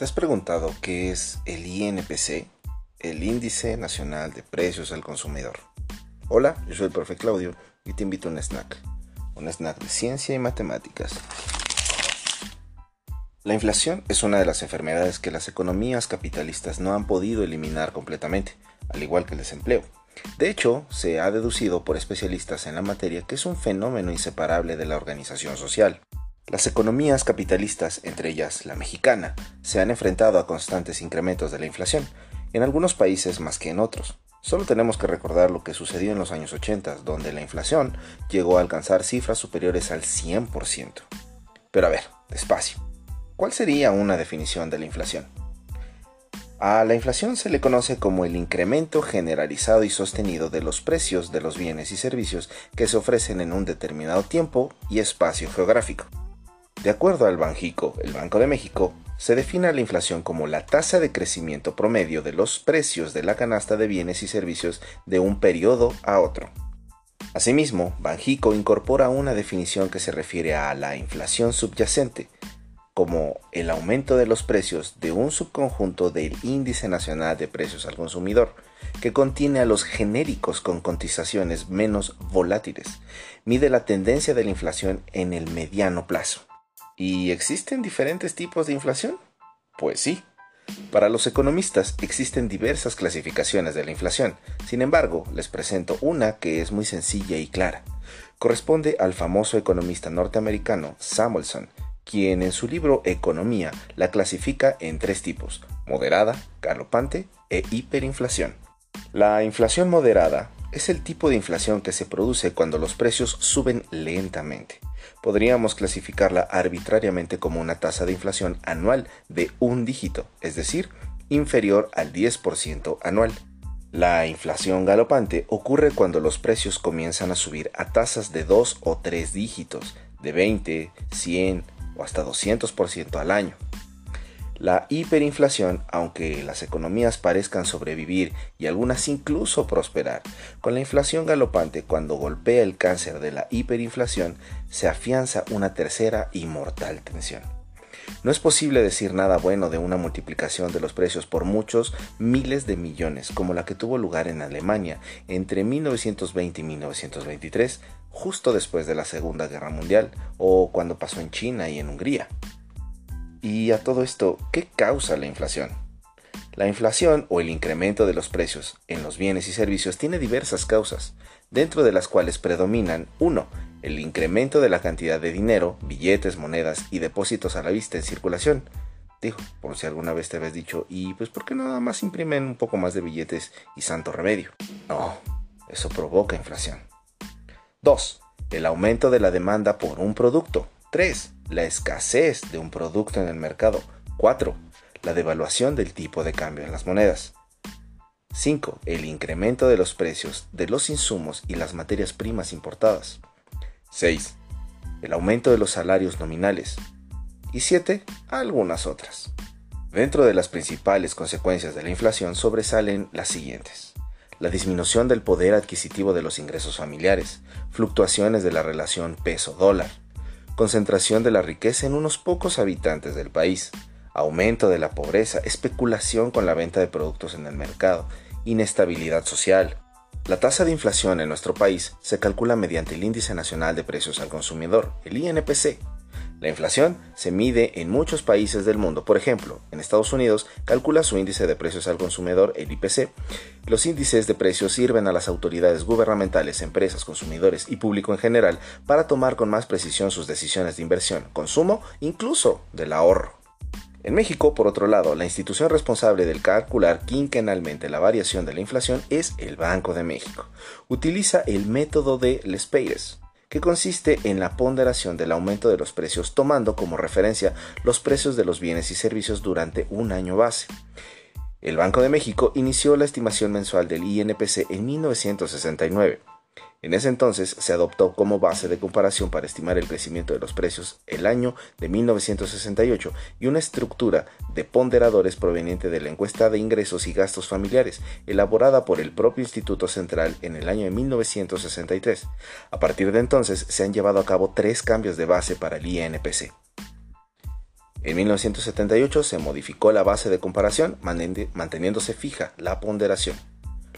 ¿Te has preguntado qué es el INPC, el Índice Nacional de Precios al Consumidor? Hola, yo soy el profe Claudio y te invito a un snack, un snack de ciencia y matemáticas. La inflación es una de las enfermedades que las economías capitalistas no han podido eliminar completamente, al igual que el desempleo. De hecho, se ha deducido por especialistas en la materia que es un fenómeno inseparable de la organización social. Las economías capitalistas, entre ellas la mexicana, se han enfrentado a constantes incrementos de la inflación, en algunos países más que en otros. Solo tenemos que recordar lo que sucedió en los años 80, donde la inflación llegó a alcanzar cifras superiores al 100%. Pero a ver, despacio. ¿Cuál sería una definición de la inflación? A la inflación se le conoce como el incremento generalizado y sostenido de los precios de los bienes y servicios que se ofrecen en un determinado tiempo y espacio geográfico. De acuerdo al Banjico, el Banco de México, se define la inflación como la tasa de crecimiento promedio de los precios de la canasta de bienes y servicios de un periodo a otro. Asimismo, Banjico incorpora una definición que se refiere a la inflación subyacente, como el aumento de los precios de un subconjunto del Índice Nacional de Precios al Consumidor, que contiene a los genéricos con cotizaciones menos volátiles, mide la tendencia de la inflación en el mediano plazo. ¿Y existen diferentes tipos de inflación? Pues sí. Para los economistas existen diversas clasificaciones de la inflación, sin embargo les presento una que es muy sencilla y clara. Corresponde al famoso economista norteamericano Samuelson, quien en su libro Economía la clasifica en tres tipos, moderada, galopante e hiperinflación. La inflación moderada es el tipo de inflación que se produce cuando los precios suben lentamente podríamos clasificarla arbitrariamente como una tasa de inflación anual de un dígito, es decir, inferior al 10% anual. La inflación galopante ocurre cuando los precios comienzan a subir a tasas de 2 o 3 dígitos, de 20, 100 o hasta 200% al año. La hiperinflación, aunque las economías parezcan sobrevivir y algunas incluso prosperar, con la inflación galopante cuando golpea el cáncer de la hiperinflación, se afianza una tercera y mortal tensión. No es posible decir nada bueno de una multiplicación de los precios por muchos miles de millones, como la que tuvo lugar en Alemania entre 1920 y 1923, justo después de la Segunda Guerra Mundial, o cuando pasó en China y en Hungría. Y a todo esto, ¿qué causa la inflación? La inflación o el incremento de los precios en los bienes y servicios tiene diversas causas, dentro de las cuales predominan 1. El incremento de la cantidad de dinero, billetes, monedas y depósitos a la vista en circulación. Dijo, por si alguna vez te habías dicho, ¿y pues por qué nada más imprimen un poco más de billetes y santo remedio? No, eso provoca inflación. 2. El aumento de la demanda por un producto. 3 la escasez de un producto en el mercado. 4. La devaluación del tipo de cambio en las monedas. 5. El incremento de los precios de los insumos y las materias primas importadas. 6. El aumento de los salarios nominales. Y 7. Algunas otras. Dentro de las principales consecuencias de la inflación sobresalen las siguientes. La disminución del poder adquisitivo de los ingresos familiares, fluctuaciones de la relación peso-dólar, concentración de la riqueza en unos pocos habitantes del país, aumento de la pobreza, especulación con la venta de productos en el mercado, inestabilidad social. La tasa de inflación en nuestro país se calcula mediante el Índice Nacional de Precios al Consumidor, el INPC, la inflación se mide en muchos países del mundo. Por ejemplo, en Estados Unidos calcula su índice de precios al consumidor, el IPC. Los índices de precios sirven a las autoridades gubernamentales, empresas, consumidores y público en general para tomar con más precisión sus decisiones de inversión, consumo, incluso del ahorro. En México, por otro lado, la institución responsable del calcular quinquenalmente la variación de la inflación es el Banco de México. Utiliza el método de Les Peires, que consiste en la ponderación del aumento de los precios tomando como referencia los precios de los bienes y servicios durante un año base. El Banco de México inició la estimación mensual del INPC en 1969. En ese entonces se adoptó como base de comparación para estimar el crecimiento de los precios el año de 1968 y una estructura de ponderadores proveniente de la encuesta de ingresos y gastos familiares elaborada por el propio Instituto Central en el año de 1963. A partir de entonces se han llevado a cabo tres cambios de base para el INPC. En 1978 se modificó la base de comparación manteniéndose fija la ponderación.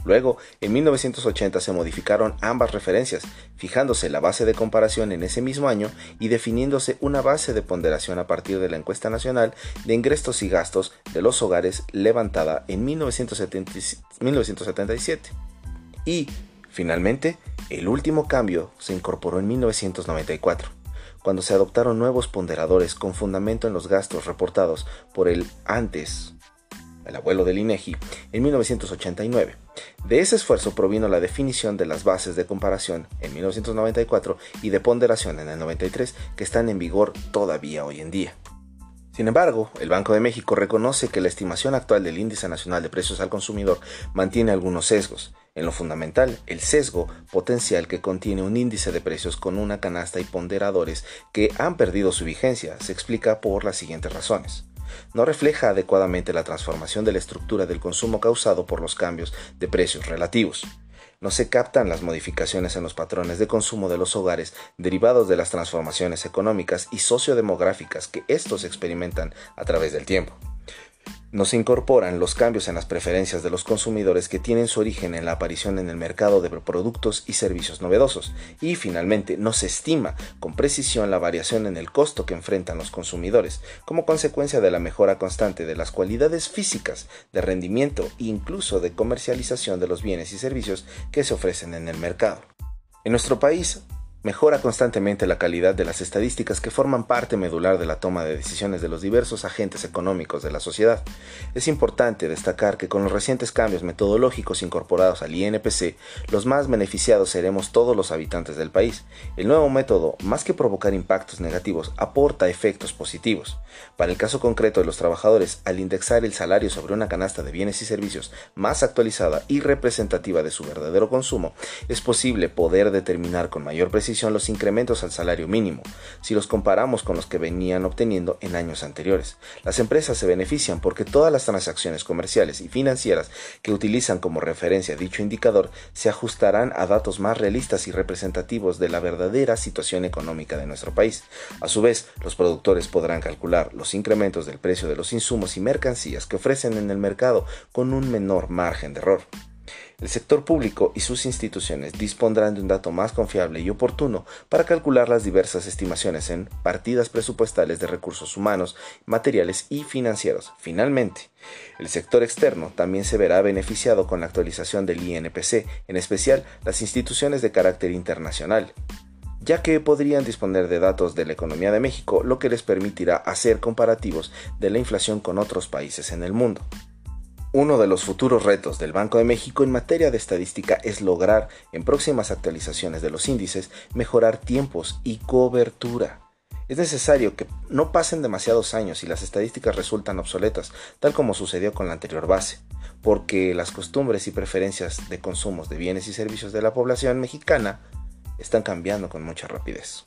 Luego, en 1980 se modificaron ambas referencias, fijándose la base de comparación en ese mismo año y definiéndose una base de ponderación a partir de la encuesta nacional de ingresos y gastos de los hogares levantada en 1977. Y, finalmente, el último cambio se incorporó en 1994 cuando se adoptaron nuevos ponderadores con fundamento en los gastos reportados por el antes, el abuelo del INEGI, en 1989. De ese esfuerzo provino la definición de las bases de comparación en 1994 y de ponderación en el 93 que están en vigor todavía hoy en día. Sin embargo, el Banco de México reconoce que la estimación actual del Índice Nacional de Precios al Consumidor mantiene algunos sesgos. En lo fundamental, el sesgo potencial que contiene un índice de precios con una canasta y ponderadores que han perdido su vigencia se explica por las siguientes razones no refleja adecuadamente la transformación de la estructura del consumo causado por los cambios de precios relativos. No se captan las modificaciones en los patrones de consumo de los hogares derivados de las transformaciones económicas y sociodemográficas que estos experimentan a través del tiempo no se incorporan los cambios en las preferencias de los consumidores que tienen su origen en la aparición en el mercado de productos y servicios novedosos y finalmente no se estima con precisión la variación en el costo que enfrentan los consumidores como consecuencia de la mejora constante de las cualidades físicas de rendimiento e incluso de comercialización de los bienes y servicios que se ofrecen en el mercado. En nuestro país Mejora constantemente la calidad de las estadísticas que forman parte medular de la toma de decisiones de los diversos agentes económicos de la sociedad. Es importante destacar que con los recientes cambios metodológicos incorporados al INPC, los más beneficiados seremos todos los habitantes del país. El nuevo método, más que provocar impactos negativos, aporta efectos positivos. Para el caso concreto de los trabajadores, al indexar el salario sobre una canasta de bienes y servicios más actualizada y representativa de su verdadero consumo, es posible poder determinar con mayor los incrementos al salario mínimo, si los comparamos con los que venían obteniendo en años anteriores. Las empresas se benefician porque todas las transacciones comerciales y financieras que utilizan como referencia dicho indicador se ajustarán a datos más realistas y representativos de la verdadera situación económica de nuestro país. A su vez, los productores podrán calcular los incrementos del precio de los insumos y mercancías que ofrecen en el mercado con un menor margen de error. El sector público y sus instituciones dispondrán de un dato más confiable y oportuno para calcular las diversas estimaciones en partidas presupuestales de recursos humanos, materiales y financieros. Finalmente, el sector externo también se verá beneficiado con la actualización del INPC, en especial las instituciones de carácter internacional ya que podrían disponer de datos de la economía de México, lo que les permitirá hacer comparativos de la inflación con otros países en el mundo. Uno de los futuros retos del Banco de México en materia de estadística es lograr, en próximas actualizaciones de los índices, mejorar tiempos y cobertura. Es necesario que no pasen demasiados años y las estadísticas resultan obsoletas, tal como sucedió con la anterior base, porque las costumbres y preferencias de consumos de bienes y servicios de la población mexicana están cambiando con mucha rapidez.